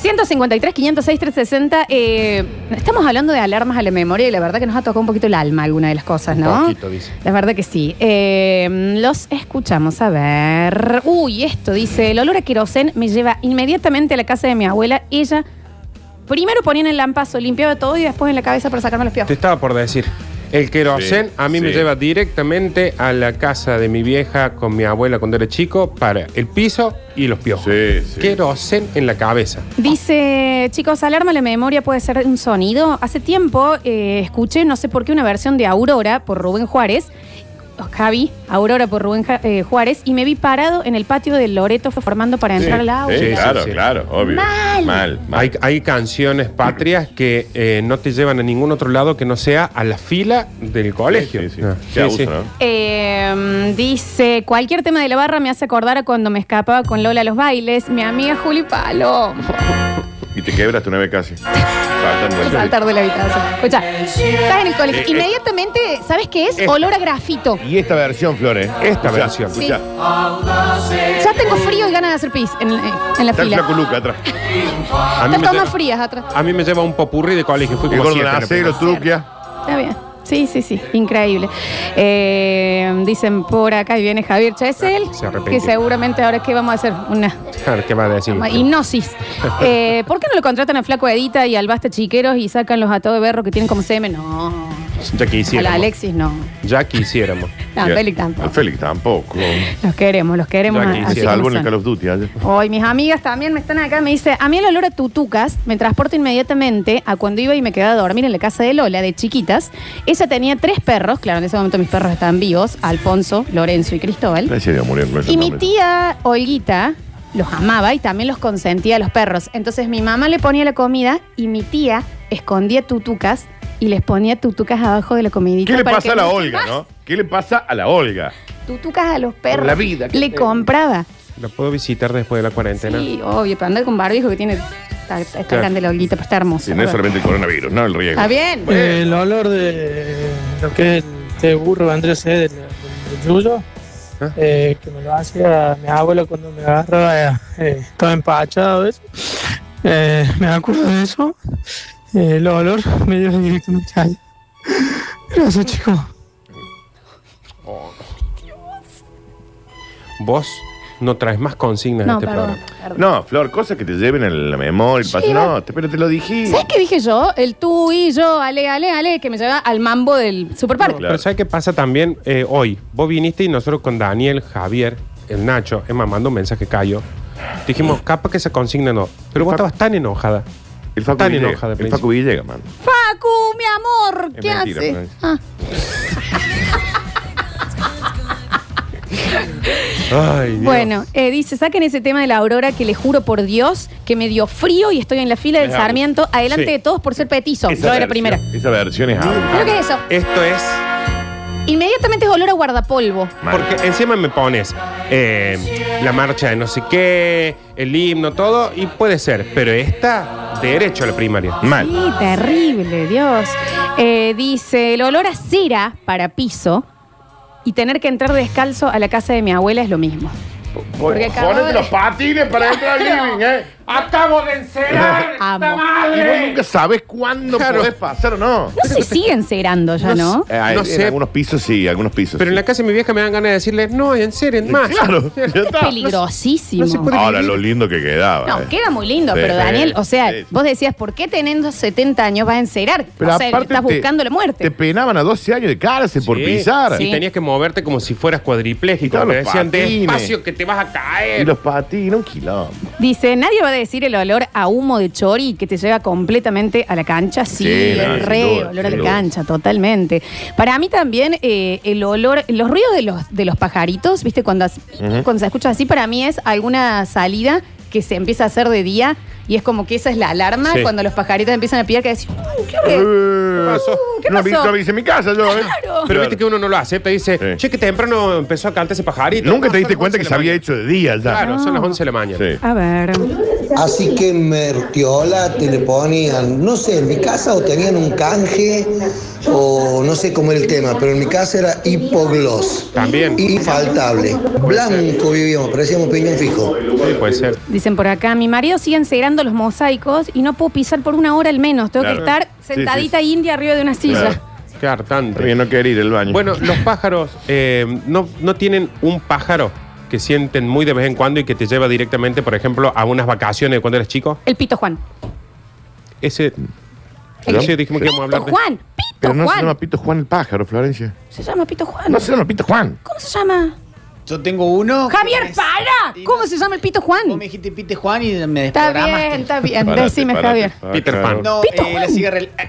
153, 506, 360. eh, estamos hablando de alarmas a la memoria y la verdad que nos ha tocado un poquito el alma alguna de las cosas, Un ¿no? poquito, dice. La verdad que sí. Eh, los escuchamos, a ver. Uy, esto dice, el olor a querosén me lleva inmediatamente a la casa de mi abuela. Ella primero ponía en el lampazo, limpiaba todo y después en la cabeza para sacarme los Te piojos. estaba por decir. El querosén Sí, a mí me sí. lleva directamente a la casa de mi vieja con mi abuela cuando era chico para el piso y los piojos. Sí, sí. Querosén en la cabeza. Dice, chicos, alarma la memoria puede ser un sonido. Hace tiempo eh, escuché, no sé por qué, una versión de Aurora por Rubén Juárez. Javi, Aurora por Rubén Ja- eh, Juárez, y me vi parado en el patio del Loreto formando para entrar al aula. Sí, claro, sí. claro, obvio. Mal. Mal, mal. Hay, hay canciones patrias que eh, no te llevan a ningún otro lado que no sea a la fila del colegio. Sí, sí. Ah, Qué abuso, sí. ¿no? Eh, dice, cualquier tema de la barra me hace acordar a cuando me escapaba con Lola a los bailes. Mi amiga Juli Palo. Y te quebras tu nave casi. Saltar de la habitación. Escucha, estás en el colegio. Inmediatamente, ¿sabes qué es? Esta. Olor a grafito. Y esta versión, Flores. Esta versión. Sí. Ya tengo frío y ganas de hacer pis en, en la Está el fila. flaco Luca atrás. Me tomas frías atrás. a mí me lleva un popurrí de colegio. Fui El como gordo siete en la Nacero, primera. Truquia. Está bien. Sí, sí, sí. Increíble. Eh, dicen por acá y viene Javier Chesel, Se arrepintió. que seguramente ahora qué vamos a hacer una Claro, ¿Qué va a decir? Hipnosis. Eh, ¿Por qué no lo contratan a Flaco Edita y al Basta Chiqueros y sacan los atados de berro que tienen como semen? No. Ya A la quisiéramos. Alexis no. Ya quisiéramos. No, Bien. Félix tampoco. Al Félix tampoco. Los queremos, los queremos. Ya así quisiera. como Salvo en el son. Call of Duty. ayer. Hoy mis amigas también me están acá, me dice, a mí el olor a tutucas me transporta inmediatamente a cuando iba y me quedaba a dormir en la casa de Lola, de chiquitas. Ella tenía tres perros, claro, en ese momento mis perros estaban vivos, Alfonso, Lorenzo y Cristóbal. A Dios, murieron con Y mi tía Olguita los amaba y también los consentía a los perros. Entonces mi mamá le ponía la comida y mi tía escondía tutucas y les ponía tutucas abajo de la comidita. ¿Qué le para pasa que a la no- Olga, no? ¿Qué le pasa a la Olga? Tutucas a los perros. la vida que Le tengo. compraba. ¿La puedo visitar después de la cuarentena? Sí, obvio, para andar con barbijo que tiene. Está, está Claro. grande la Olguita, pero está hermosa. Si no es solamente el coronavirus, no el riesgo. Está bien. Eh, el olor de lo que es el té burro vendría a ser del, del, del yuyo, ¿Ah? eh, que me lo hacía mi abuelo cuando me agarraba eh, todo empachado. ¿ves? Eh, me acuerdo de eso. Eh, el olor me dio directamente ahí. Gracias, chicos. Vos no traes más consignas No, a este perdón. programa. perdón. No, Flor, cosas que te lleven en la memoria. el paso. Sí, no, te, pero te lo dije. ¿Sabes qué dije yo? El tú y yo, ale, ale, ale, que me lleva al mambo del superparque. Claro. Pero ¿sabes qué pasa también eh, hoy? Vos viniste y nosotros con Daniel, Javier, el Nacho, Emma mandó un mensaje Cayo. Dijimos, capaz que esa consigna no. Pero vos estabas tan enojada. El Facu Tan Villegas. enojada, El. Facu Villegas, man. Facu, mi amor, Es ¿qué mentira, hace? Florencia. Ah, Ay, Dios. bueno, eh, dice, saquen ese tema de la aurora que le juro por Dios que me dio frío y estoy en la fila del. Sarmiento, adelante Sí. de todos por ser petizo. Esa Yo era versión- primera. Esa versión es algo. ¿Pero qué es eso? Esto es Inmediatamente es olor a guardapolvo. Mal. porque encima me pones eh, la marcha de no sé qué, el himno, todo, y puede ser. Pero esta, derecho a la primaria. Mal. Sí, terrible, Dios. Eh, dice, el olor a cera para piso y tener que entrar descalzo a la casa de mi abuela es lo mismo. Porque Ponete de- los patines para entrar al living, ¿eh? ¡Acabo de encerar! Amo. Y vos nunca sabes cuándo Claro. podés pasar o no. No se siguen cerando ya, ¿no? Eh, hay- No en sé. algunos pisos sí, algunos pisos. Pero en la casa de mi vieja me dan ganas de decirle, no, enceren más. Claro, ya está. Peligrosísimo. no se puede- Ahora lo lindo que quedaba. No, eh. queda muy lindo, Sí, pero sí, Daniel, o sea, sí, sí. vos decías, ¿por qué teniendo 70 años vas a encerar? Pero o sea, aparte estás te- buscando la muerte. Te penaban a 12 años de cárcel por Sí. pisar. Sí. Y tenías que moverte como si fueras cuadripléjico. Y todos Te los decían, patines. despacio que te vas a Y caer. los patines, un quilombo. Dice, nadie va a decir el olor a humo de chori que te lleva completamente a la cancha. Sí, Sí, el no, sin re duda, olor a sin la duda. cancha, totalmente. Para mí también eh, el olor, los ruidos de los, de los pajaritos, ¿viste? Cuando, as- cuando se escucha así, para mí es alguna salida que se empieza a hacer de día y es como que esa es la alarma Sí. cuando los pajaritos empiezan a pillar que "Uh, ¿qué es?". ¿Qué pasó? ¿Qué no, vi- pasó? Lo hice en mi casa yo, ¿eh? Claro. Pero viste que uno no lo acepta. Dice, Sí. che, que temprano empezó a cantar ese pajarito. Nunca No, te son diste las cuenta 11 que de se la había mañana. hecho de día ya. Claro, son las 11 de la mañana. Sí. A ver. Así que mertiola te le ponían, no sé, en mi casa o tenían un canje o no sé cómo era el tema, pero en mi casa era hipogloss. También. Infaltable. Blanco vivíamos, parecíamos piñón fijo. Sí, puede ser. Dicen por acá, mi marido sigue encerando los mosaicos y no puedo pisar por una hora al menos. Tengo que Claro. estar Sí, sentadita india arriba de una silla. Claro. Qué hartante. También no querer ir al baño. Bueno, los pájaros eh, no, no tienen un pájaro que sienten muy de vez en cuando y que te lleva directamente, por ejemplo, a unas vacaciones de cuando eres chico. El pito Juan. Ese. Sí, dijimos que íbamos a Pito hablar de. Juan. Pito Pero no se llama Pito Juan el pájaro, Florencia. Se llama Pito Juan. No se llama Pito Juan. ¿Cómo se llama? Yo tengo uno. Javier, es- para. y ¿Cómo no- se llama el Pito Vos Juan? me dijiste Pite Juan y me Está desprogramaste. bien, está bien. Párate, Decime, párate. Javier. Peter. Pan. No, Pito eh, Juan. la cigarra. el-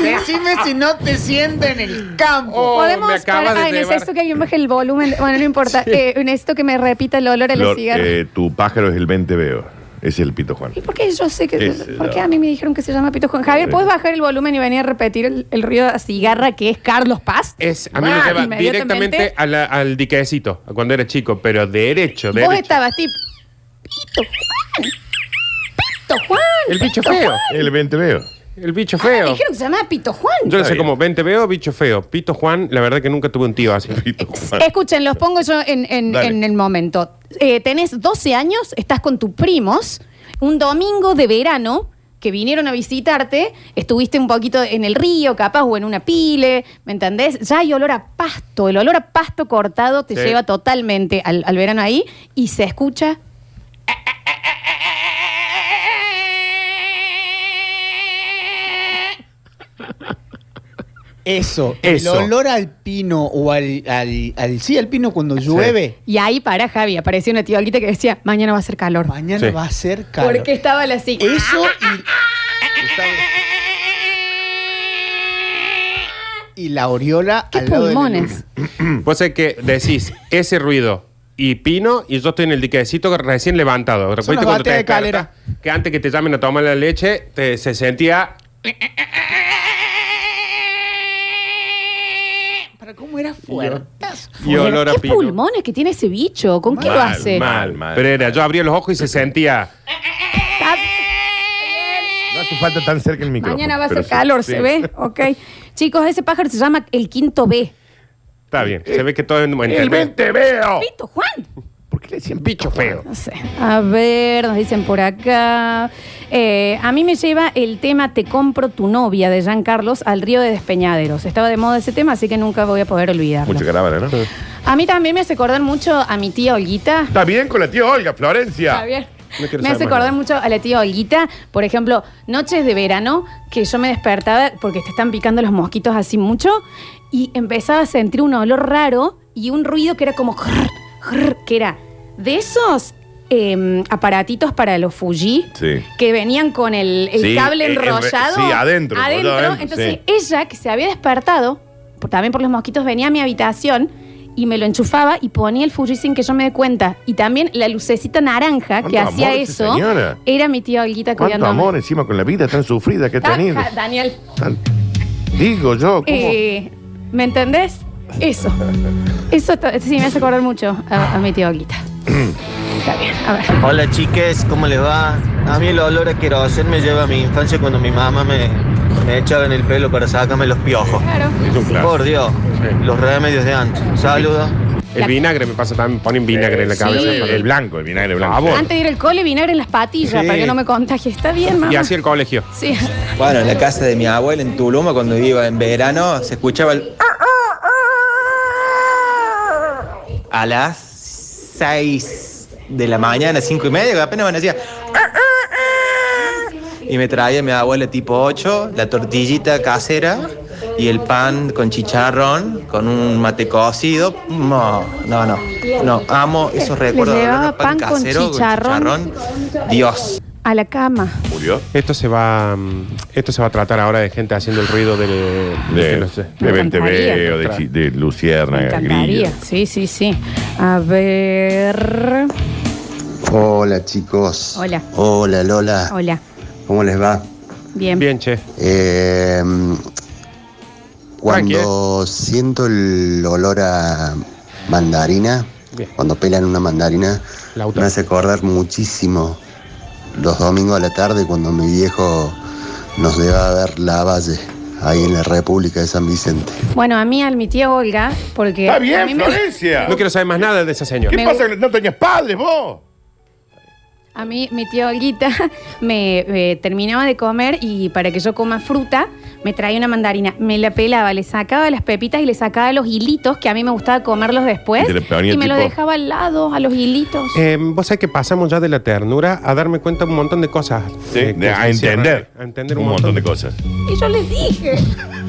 Decime si no te siento en el campo. Oh, Podemos. me acaba para- de Ay, llevar. necesito que alguien baje el volumen. Bueno, no importa. Eh, necesito que me repita el olor a la Flor, cigarra. eh, tu pájaro es el 20 veo. Ese es el Pito Juan. ¿Y por qué yo sé que.? Ese, ¿Por qué no. a mí me dijeron que se llama Pito Juan? Javier, ¿puedes bajar el volumen y venir a repetir el, el ruido de cigarra que es Carlos Paz? Es, a mí me Ah, lleva inmediatamente. directamente a la- al diquecito, a cuando era chico, pero derecho, Vos derecho. estabas tipo. Pito Juan. Pito Juan. El bicho Pito feo. El 20 veo. El bicho feo. dijeron que se llamaba Pito Juan. Yo no sé cómo, 20 veo, bicho feo. Pito Juan, la verdad que nunca tuve un tío así. Pito Juan. Escuchen, los pongo yo en, en- Dale. en el momento. Eh, tenés 12 años, estás con tus primos, un domingo de verano que vinieron a visitarte, estuviste un poquito en el río, capaz, o en una pile, ¿me entendés? Ya hay olor a pasto, el olor a pasto cortado te Sí. lleva totalmente al, al verano ahí y se escucha... Eso, Eso. el olor al pino o al, al, al- sí, al pino cuando llueve, Y ahí para Javi, apareció una tía Olguita que decía, mañana va a ser calor. mañana Sí. va a ser calor. Porque estaba la así. Eso y, y la aureola ¿Qué al lado de la pulmones? Vos sé que decís ese ruido y pino y yo estoy en el diquecito recién levantado. Son ¿Viste las cuando te bateas de calera. Que antes que te llamen a tomar la leche, te- se sentía... Cómo era fuerte. Y olor a ¿Qué pino. pulmones que tiene ese bicho? ¿Con qué lo Mal, hace? mal, mal. Pero era, yo abría los ojos y se sentía... Está- No hace falta tan cerca el micrófono. Mañana va a pero ser sí, calor, sí. ¿se ve? Ok. Chicos, ese pájaro se llama el quinto B. Está bien, se ve que todo en El 20 veo. Pito, Juan. ¿Por qué le decían Bicho feo. No sé. A ver, nos dicen por acá. Eh, a mí me lleva el tema Te compro tu novia de Jean Carlos al río de Despeñaderos. Estaba de moda ese tema, así que nunca voy a poder olvidarlo. Mucha caravana, ¿no? A mí también me hace acordar mucho a mi tía Olguita. Está bien con la tía Olga, Florencia. No quiero Me hace acordar nada. mucho a la tía Olguita, por ejemplo, noches de verano, que yo me despertaba porque te están picando los mosquitos así mucho, y empezaba a sentir un olor raro y un ruido que era como que era de esos eh, aparatitos para los Fuji Sí. que venían con el, el Sí, cable eh, eh, enrollado. sí, adentro, Adentro. Entonces, ella, que se había despertado, por- también por los mosquitos, venía a mi habitación y me lo enchufaba y ponía el Fuji sin que yo me dé cuenta. Y también la lucecita naranja que ¿Cuánto hacía amor eso señora? era mi tía Olguita ¿Cuánto cuidándome. amor encima con la vida tan sufrida que ha tenido? Daniel, Tan- Digo yo, ¿cómo? eh, ¿me entendés? Eso. Eso sí me hace acordar mucho a, a mi tía Olguita. Está bien, a ver. Hola chiques, ¿cómo les va? A mí el olor a querosén me lleva a mi infancia cuando mi mamá me, me echaba en el pelo para sacarme los piojos. Claro. Es un clásico. Por Dios, Sí. los remedios de antes. Saludos. El vinagre me pasa también, ponen vinagre en la Sí, cabeza. el, el blanco, el vinagre blanco. Ah. Antes de ir al cole, vinagre en las patillas Sí. para que no me contagie. Está bien, mamá. Y así el colegio. Sí. Bueno, en la casa de mi abuela en Tuluma, cuando iba en verano, se escuchaba el... A las 6 de la mañana, cinco y media, apenas amanecía. Y me traía mi abuela tipo 8, la tortillita casera y el pan con chicharrón, con un mate cocido. No, no, no. No, amo esos recuerdos. de pan con chicharrón. Dios. A la cama. ¿Murió? Esto se va mm, esto se va a tratar ahora de gente haciendo el ruido del de, De, que no sé. de Me 20 encantaría. veo, de, chi- de Me Luciérnaga, encantaría. Grillo. Sí, sí, sí. A ver. Hola chicos. Hola. Hola Lola. Hola. ¿Cómo les va? Bien. Bien, che. Eh, cuando Tranqui, siento el olor a, mandarina, Bien. cuando pelan una mandarina, me hace acordar muchísimo los domingos a la tarde cuando mi viejo nos lleva a ver la valle ahí en la República de San Vicente. Bueno, a mí, a mi tía Olga, porque. Está a mí bien, me- Florencia. No quiero saber más nada de esa señora. ¿Qué Me- pasa? que ¿No tenías padres vos? A mí, mi tía Olguita me eh, terminaba de comer y para que yo coma fruta, me traía una mandarina. Me la pelaba, le sacaba las pepitas y le sacaba los hilitos, que a mí me gustaba comerlos después. Y te le ponía Y me los tipo- dejaba al lado, a los hilitos. Eh, Vos sabés que pasamos ya de la ternura a darme cuenta de un montón de cosas. Sí, eh, que de- a se encierran. entender. A entender un montón de cosas. Y yo les dije.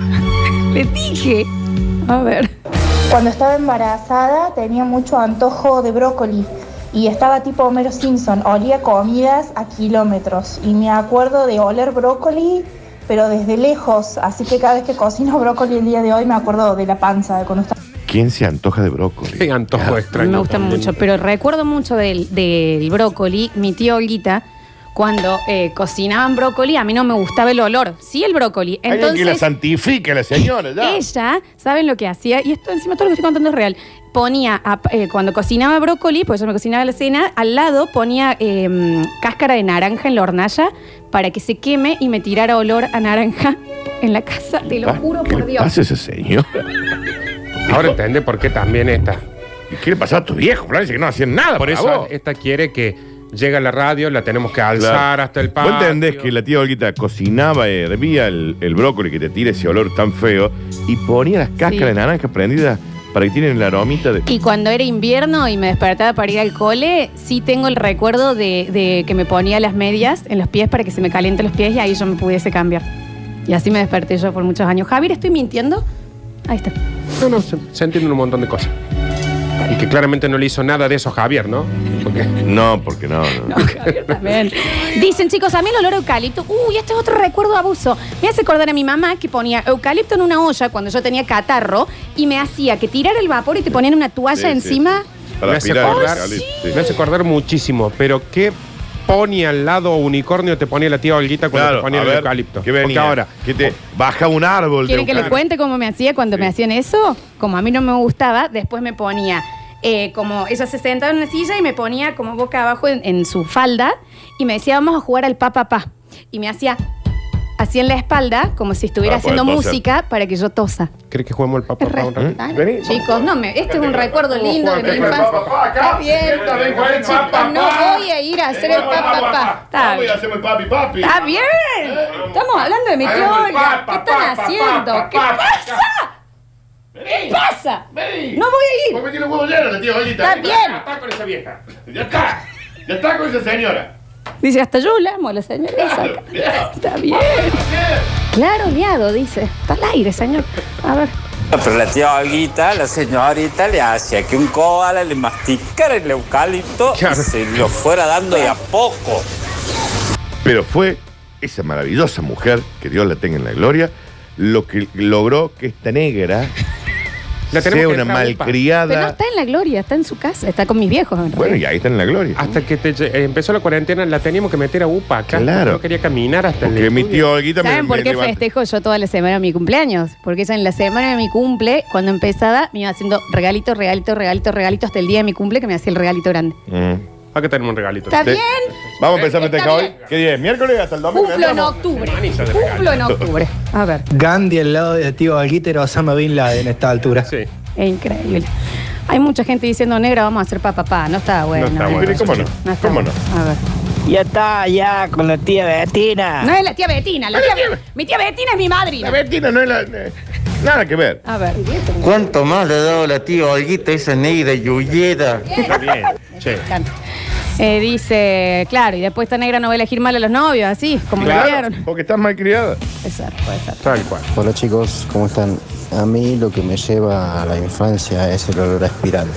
les dije. A ver. Cuando estaba embarazada tenía mucho antojo de brócoli y estaba tipo Homero Simpson, olía comidas a kilómetros y me acuerdo de oler brócoli pero desde lejos, así que cada vez que cocino brócoli el día de hoy me acuerdo de la panza de cuando estaba ¿Quién se antoja de brócoli? Qué antojo extraño. me gusta también. mucho, pero recuerdo mucho del, del brócoli. Mi tía Olguita, cuando eh, cocinaban brócoli, a mí no me gustaba el olor. Sí, el brócoli. Alguien que la Entonces, santifique a la señora, ya. ella, ¿saben lo que hacía? Y esto encima todo lo que estoy contando es real. Ponía, a- eh, cuando cocinaba brócoli, pues yo me cocinaba la cena, al lado ponía eh, cáscara de naranja en la hornalla para que se queme y me tirara olor a naranja en la casa. Te lo juro ¿Qué por le Dios. pasa a ese señor? Ahora entiende por qué también esta. ¿Y ¿Qué le pasaba a tu viejo, Florencia? Que no hacían nada Por para eso vos. esta quiere que llega la radio, la tenemos que alzar Claro. hasta el Vos patio. entendés que la tía Olguita cocinaba, hervía el, el brócoli que te tira ese olor tan feo y ponía las cáscaras Sí. de naranja prendidas para que tienen la aromita de. Y cuando era invierno y me despertaba para ir al cole, sí tengo el recuerdo de, de que me ponía las medias en los pies para que se me calienten los pies y ahí yo me pudiese cambiar. Y así me desperté yo por muchos años. Javier, ¿estoy mintiendo? Ahí está. No, no, se, se entienden un montón de cosas. Y que claramente no le hizo nada de eso a Javier, ¿no? Porque No, porque no, no. No, Javier también. Dicen, chicos, a mí el olor a eucalipto, uy, este es otro recuerdo de abuso. Me hace acordar a mi mamá que ponía eucalipto en una olla cuando yo tenía catarro y me hacía que tirara el vapor y te ponían una toalla Sí, sí, encima. sí. Para me hace, aspirar el acordar, eucalipto, sí. me hace acordar muchísimo. Pero ¿qué pony al lado unicornio te ponía la tía Olguita cuando Claro, te ponía a el ver, eucalipto? ¿qué venía? Porque ahora, ¿Qué te baja un árbol de ¿Quieren que eucalipto? cuente cómo me hacía cuando me hacían eso? Como a mí no me gustaba, después me ponía eh, como ella se sentaba en una silla y me ponía como boca abajo en, en su falda y me decía, vamos a jugar al pa pa pa. Y me hacía así en la espalda, como si estuviera Para poder haciendo toser. música para que yo tosa. ¿crees que juguemos el papá Es re- un ratito? Dale, Vení. Chicos, no me, este es un recuerdo lindo de mi infancia. papá. Está bien, chicos, papá. no voy a ir a hacer el pa pa pa. Está bien. hacemos el papi papi. Está bien. Estamos hablando de mi tío Hagamos el ¿Qué están haciendo? ¿Qué pa, pasa? ¿Qué pasa? Vení. No voy a ir. Porque tiene huevo lleno la tía Olguita. Está bien. Está con esa vieja. Ya está. Ya está con esa señora. Dice, hasta yo la amo a la señora esa. Ya. Está bien. Claro, liado, dice. Está al aire, señor. A ver. Pero la tía Olguita, la señorita, le hacía que un koala le masticara el eucalipto Claro. y se lo fuera dando de a poco. Pero fue esa maravillosa mujer, que Dios la tenga en la gloria, lo que logró que esta negra La tenemos sea que una dejar, Upa. Pero no malcriada. está en la gloria, está en su casa, está con mis viejos. en Bueno, realidad. y ahí está en la gloria. Hasta que te- eh, empezó la cuarentena, la teníamos que meter a UPA acá. Claro. No quería caminar hasta Porque el mi estudio. tío Olguita me, ¿Saben por qué levanta- festejo yo toda la semana mi cumpleaños? Porque ella en la semana de mi cumple, cuando empezaba, me iba haciendo regalito, regalito, regalito, regalito hasta el día de mi cumple que me hacía el regalito grande. Mm. Acá tenemos un regalito. ¿Está bien? Vamos a empezar a Está festejar hoy. bien. ¿Qué día es? ¿Miércoles hasta el domingo? Cumplo en ¿Entramos? octubre. De Cumplo en octubre. A ver, Gandhi al lado de tío Alguita era Osama Bin Laden a esta altura. Sí. es increíble. Hay mucha gente diciendo, negra, vamos a hacer papá, papá. No está bueno. No está bueno. ¿Cómo no? No está ¿Cómo bueno. no? A ver. Ya está, ya, con la tía Betina. No es la tía Betina, la tía Be- mi tía Betina es mi La madrina. Betina no es la... eh, Nada que ver. A ver. ¿Cuánto más le ha dado la tía Olguita esa negra yuyeda? Está bien. Eh, dice, claro, y después esta negra no va a elegir mal a los novios, así, como lo Claro, criaron. porque estás mal criada. Puede ser, puede ser. Tal cual. Hola chicos, ¿cómo están? A mí lo que me lleva a la infancia es el olor a espiral.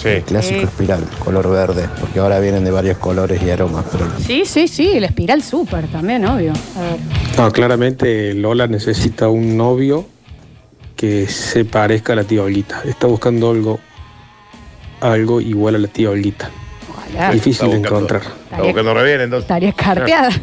Sí. El clásico Sí. espiral, color verde, porque ahora vienen de varios colores y aromas, pero Sí, sí, sí, el espiral súper también, obvio. A ver. No, claramente Lola necesita un novio que se parezca a la tía Olguita. Está buscando algo, algo igual a la tía Olguita. Ojalá. Difícil de encontrar. Está buscando re bien, entonces. Estaría carteada.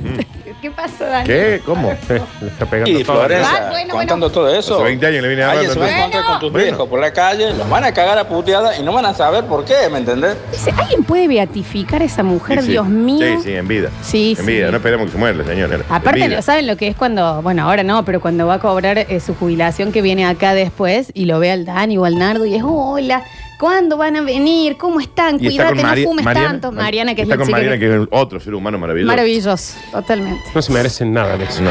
¿Qué pasó, Dani? ¿Qué? ¿Cómo? Le está pegando Y todo. Florencia, Ah, bueno, contando todo eso. Hace 20 años le vine a Alguien se va a hablar. encontrar con tus Bueno. viejos por la calle, los van a cagar a puteada y no van a saber por qué, ¿me entendés? Dice, ¿alguien puede beatificar a esa mujer? Sí, sí. Dios mío. Sí, sí, en vida. Sí, En sí. vida. No esperemos que se muera la señora. Aparte, En vida. ¿no ¿saben lo que es cuando, bueno, ahora no, pero cuando va a cobrar eh, su jubilación que viene acá después y lo ve al Dani o al Nardo y es, hola, ¿cuándo van a venir? ¿Cómo están? Y está Cuídate, con no Mari- fumes Mariana, tanto. Mariana, que es está la con chica Mariana, que- que es otro ser humano maravilloso. Maravilloso, totalmente. No se merecen nada de eso. No.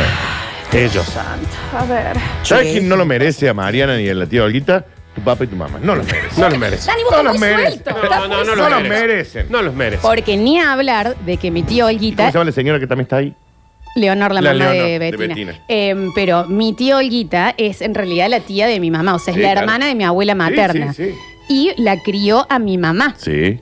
Ellos. A ver. ¿Sabes quién no lo merece a Mariana ni a la tía Olguita? Tu papá y tu mamá. No los merecen. No los merecen. Dani, vos No estás los muy merecen. suelto. No, estás no, muy no, No los los merecen. No los merecen. Porque ni hablar de que mi tío ¿Cómo Olguita, se llama la señora que también está ahí? Leonor, la, La mamá Leonor, de de Betina. Betina. Em, pero mi tío Olguita es en realidad la tía de mi mamá, o sea, es Sí, la claro. hermana de mi abuela materna. Sí, sí, Y la crió a mi mamá. sí.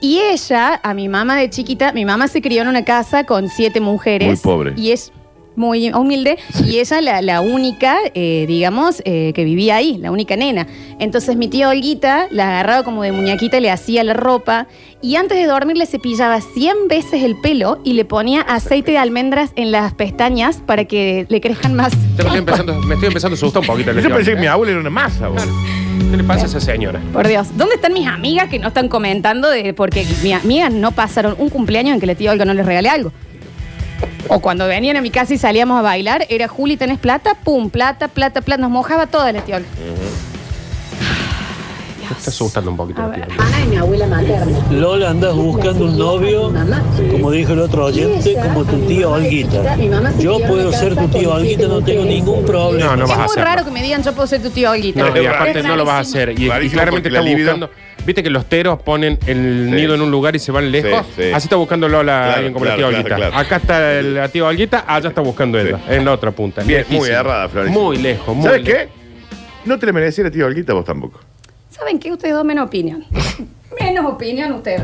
Y ella, a mi mamá de chiquita, mi mamá se crió en una casa con siete mujeres. Muy pobre. Y es muy humilde. Y ella la, la única, eh, digamos, eh, que vivía ahí, la única nena. Entonces mi tía Olguita la agarraba como de muñequita, le hacía la ropa. Y antes de dormir le cepillaba 100 veces el pelo y le ponía aceite de almendras en las pestañas para que le crezcan más. Ya me estoy empezando, me estoy empezando a asustar un poquito. Yo pensé que mi abuela era una masa. vos. ¿Qué le pasa a esa señora? Por Dios, ¿dónde están mis amigas que no están comentando de porque mis amigas no pasaron un cumpleaños en que la tía Olga no les regalé algo? O cuando venían a mi casa y salíamos a bailar, era Juli, ¿tenés plata? Pum, plata, plata, plata. Nos mojaba toda la tía Olga. Me está asustando un poquito. A la tía. Ana y mi abuela materna. Lola, andas buscando un novio, como dijo el otro oyente, como tu tía Olguita. Yo puedo ser tu tía Olguita, no tengo ningún problema. No, no es vas a muy hacerlo. raro que me digan yo puedo ser tu tía Olguita. No, y aparte Es no lo vas a hacer. Y, claramente porque está libido- buscando. Viste que los teros ponen el Sí. nido en un lugar y se van lejos. Sí, sí. Así está buscando Lola Claro, alguien como claro, la tía claro, Olguita. claro. Acá está el- la tía Olguita, allá está buscando ella, Sí. en la otra punta. Bien, Lejísimo. muy errada, Florencia. Muy lejos, muy ¿Sabes lejos. qué? No te le merecía la tía Olguita vos tampoco. ¿Saben qué? Ustedes dos menos opinión. menos opinión ustedes.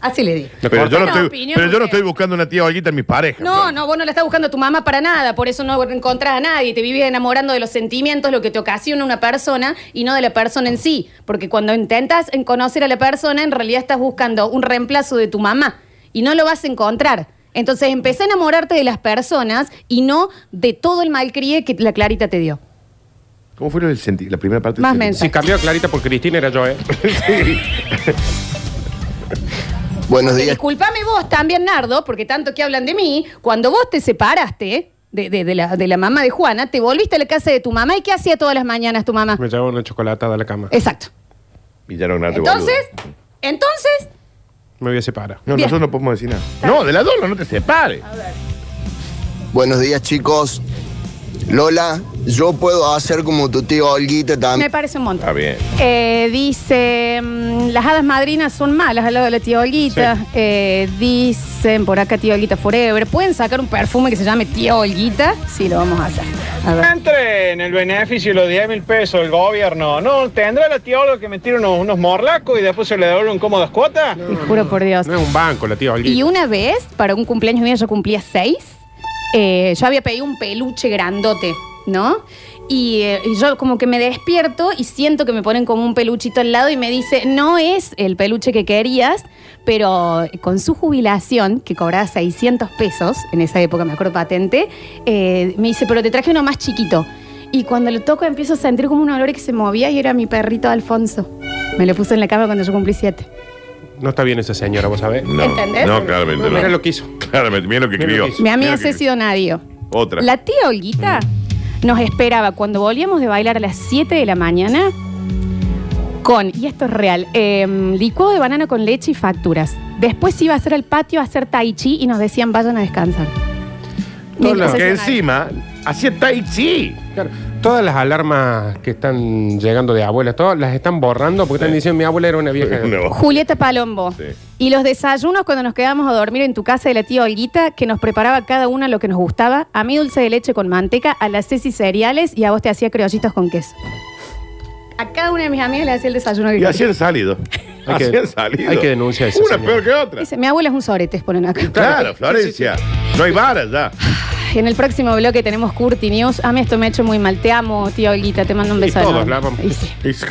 Así le digo. Me Pero yo no, No, estoy, opinión, pero yo no usted. estoy buscando una tía Olguita en mis parejas. No, no, vos no la estás buscando a tu mamá para nada, por eso no encontrás a nadie, te vives enamorando de los sentimientos, lo que te ocasiona una persona y no de la persona en sí, porque cuando intentas en conocer a la persona, en realidad estás buscando un reemplazo de tu mamá y no lo vas a encontrar. Entonces empecé a enamorarte de las personas y no de todo el malcrie que la Clarita te dio. ¿Cómo fue el senti- la primera parte? del Más sentimiento? Si cambió a Clarita por Cristina era yo, ¿eh? Buenos días. disculpame vos también, Nardo, porque tanto que hablan de mí, cuando vos te separaste de, de- de la, de la mamá de Juana, te volviste a la casa de tu mamá y ¿qué hacía todas las mañanas tu mamá? Me llevaba una chocolatada a la cama. Exacto. Villaron Arte Entonces, entonces, Me voy a separar. No, Bien. nosotros no podemos decir nada. No, de la Dolo no te separes. Buenos días, chicos. Lola, yo puedo hacer como tu tío Olguita me también. parece un montón. Está bien. Eh, dice, mm, las hadas madrinas son malas al lado de la tía Olguita. Eh, dicen por acá tía Olguita Forever. ¿Pueden sacar un perfume que se llame tía Olguita? Sí, lo vamos a hacer. A ver. Entre en el beneficio de los 10 mil pesos del gobierno, ¿no? ¿Tendrá la tía Olga que meter unos, unos morlacos y después se le devuelven cómodas cuotas? Te juro por Dios. No es un banco la tía Olguita. Y una vez, para un cumpleaños mío, yo cumplía seis, eh, yo había pedido un peluche grandote, ¿no? Y, eh, y yo como que me despierto y siento que me ponen como un peluchito al lado y me dice, no es el peluche que querías, pero con su jubilación, que cobraba 600 pesos, en esa época me acuerdo patente, eh, me dice, pero te traje uno más chiquito. Y cuando lo toco empiezo a sentir como un olor que se movía y era mi perrito Alfonso. Me lo puse en la cama cuando yo cumplí siete. No está bien esa señora, ¿vos sabés? No, ¿Entendés? no, claramente Mira no. lo que hizo. Claramente, mira lo que Mira escribió. Mi amiga Mira Ceci Donadio. Otra. La tía Olguita nos esperaba cuando volvíamos de bailar a las 7 de la mañana con, y esto es real, eh, licuado de banana con leche y facturas. Después iba a hacer al patio a hacer tai chi y nos decían vayan a descansar. Sé si Que nadie. encima hacía tai chi. Claro, todas las alarmas que están llegando de abuelas, todas las están borrando porque están diciendo mi abuela era una vieja. No. Julieta Palombo. Sí. Y los desayunos cuando nos quedábamos a dormir en tu casa de la tía Olguita, que nos preparaba cada una lo que nos gustaba. A mí dulce de leche con manteca, a las Ceci cereales y a vos te hacía criollitos con queso. A cada una de mis amigas le hacía el desayuno que Y quería. así han salido. Hay que- han salido. hay que denunciar a esa Una señora. peor que otra. Dice, mi abuela es un sorete, ponen acá. Claro, Florencia. No hay varas ya. En el próximo bloque tenemos Curti News. A mí esto me ha hecho muy mal. Te amo, tía Olguita. Te mando un Y beso. todos enorme. la amamos. Y sí. Es-